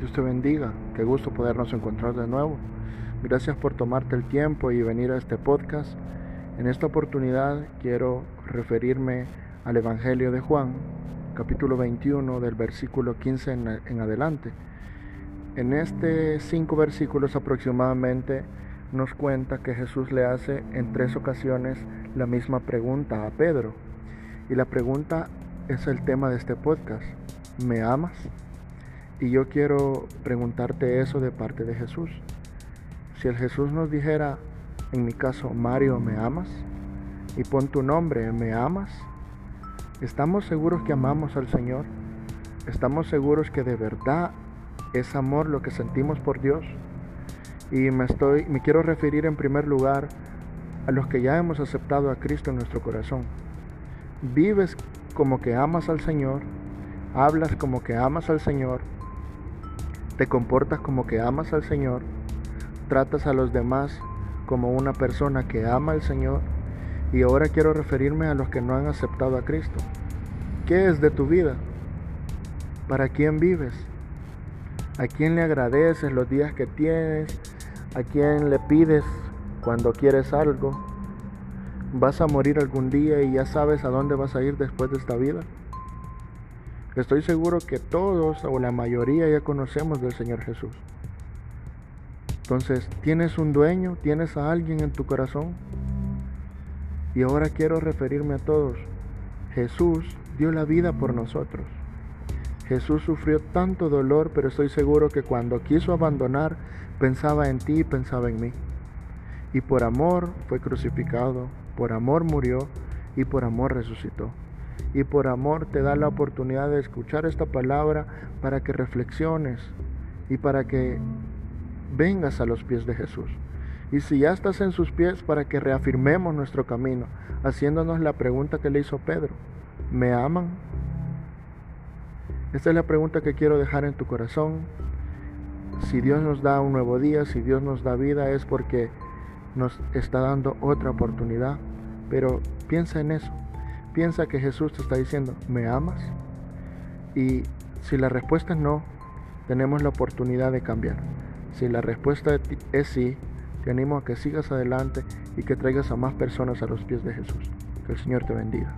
Dios te bendiga. Qué gusto podernos encontrar de nuevo. Gracias por tomarte el tiempo y venir a este podcast. En esta oportunidad quiero referirme al Evangelio de Juan, capítulo 21, del versículo 15 en, adelante. En estos cinco versículos aproximadamente nos cuenta que Jesús le hace en tres ocasiones la misma pregunta a Pedro. Y la pregunta es el tema de este podcast. ¿Me amas? Y yo quiero preguntarte eso de parte de Jesús. Si el Jesús nos dijera, en mi caso, Mario, ¿me amas? Y pon tu nombre, ¿me amas? ¿Estamos seguros que amamos al Señor? ¿Estamos seguros que de verdad es amor lo que sentimos por Dios? Y me estoy me quiero referir en primer lugar a los que ya hemos aceptado a Cristo en nuestro corazón. Vives como que amas al Señor, hablas como que amas al Señor, te comportas como que amas al Señor, tratas a los demás como una persona que ama al Señor. Y ahora quiero referirme a los que no han aceptado a Cristo. ¿Qué es de tu vida? ¿Para quién vives? ¿A quién le agradeces los días que tienes? ¿A quién le pides cuando quieres algo? ¿Vas a morir algún día y ya sabes a dónde vas a ir después de esta vida? Estoy seguro que todos o la mayoría ya conocemos del Señor Jesús. Entonces, ¿tienes un dueño? ¿Tienes a alguien en tu corazón? Y ahora quiero referirme a todos. Jesús dio la vida por nosotros. Jesús sufrió tanto dolor, pero estoy seguro que cuando quiso abandonar, pensaba en ti y pensaba en mí. Y por amor fue crucificado, por amor murió y por amor resucitó y por amor te da la oportunidad de escuchar esta palabra para que reflexiones y para que vengas a los pies de Jesús. Y si ya estás en sus pies, para que reafirmemos nuestro camino, haciéndonos la pregunta que le hizo Pedro, ¿me aman? Esta es la pregunta que quiero dejar en tu corazón. Si Dios nos da un nuevo día, si Dios nos da vida, es porque nos está dando otra oportunidad. Pero piensa en eso. Piensa que Jesús te está diciendo, ¿me amas? Y si la respuesta es no, tenemos la oportunidad de cambiar. Si la respuesta es sí, te animo a que sigas adelante y que traigas a más personas a los pies de Jesús. Que el Señor te bendiga.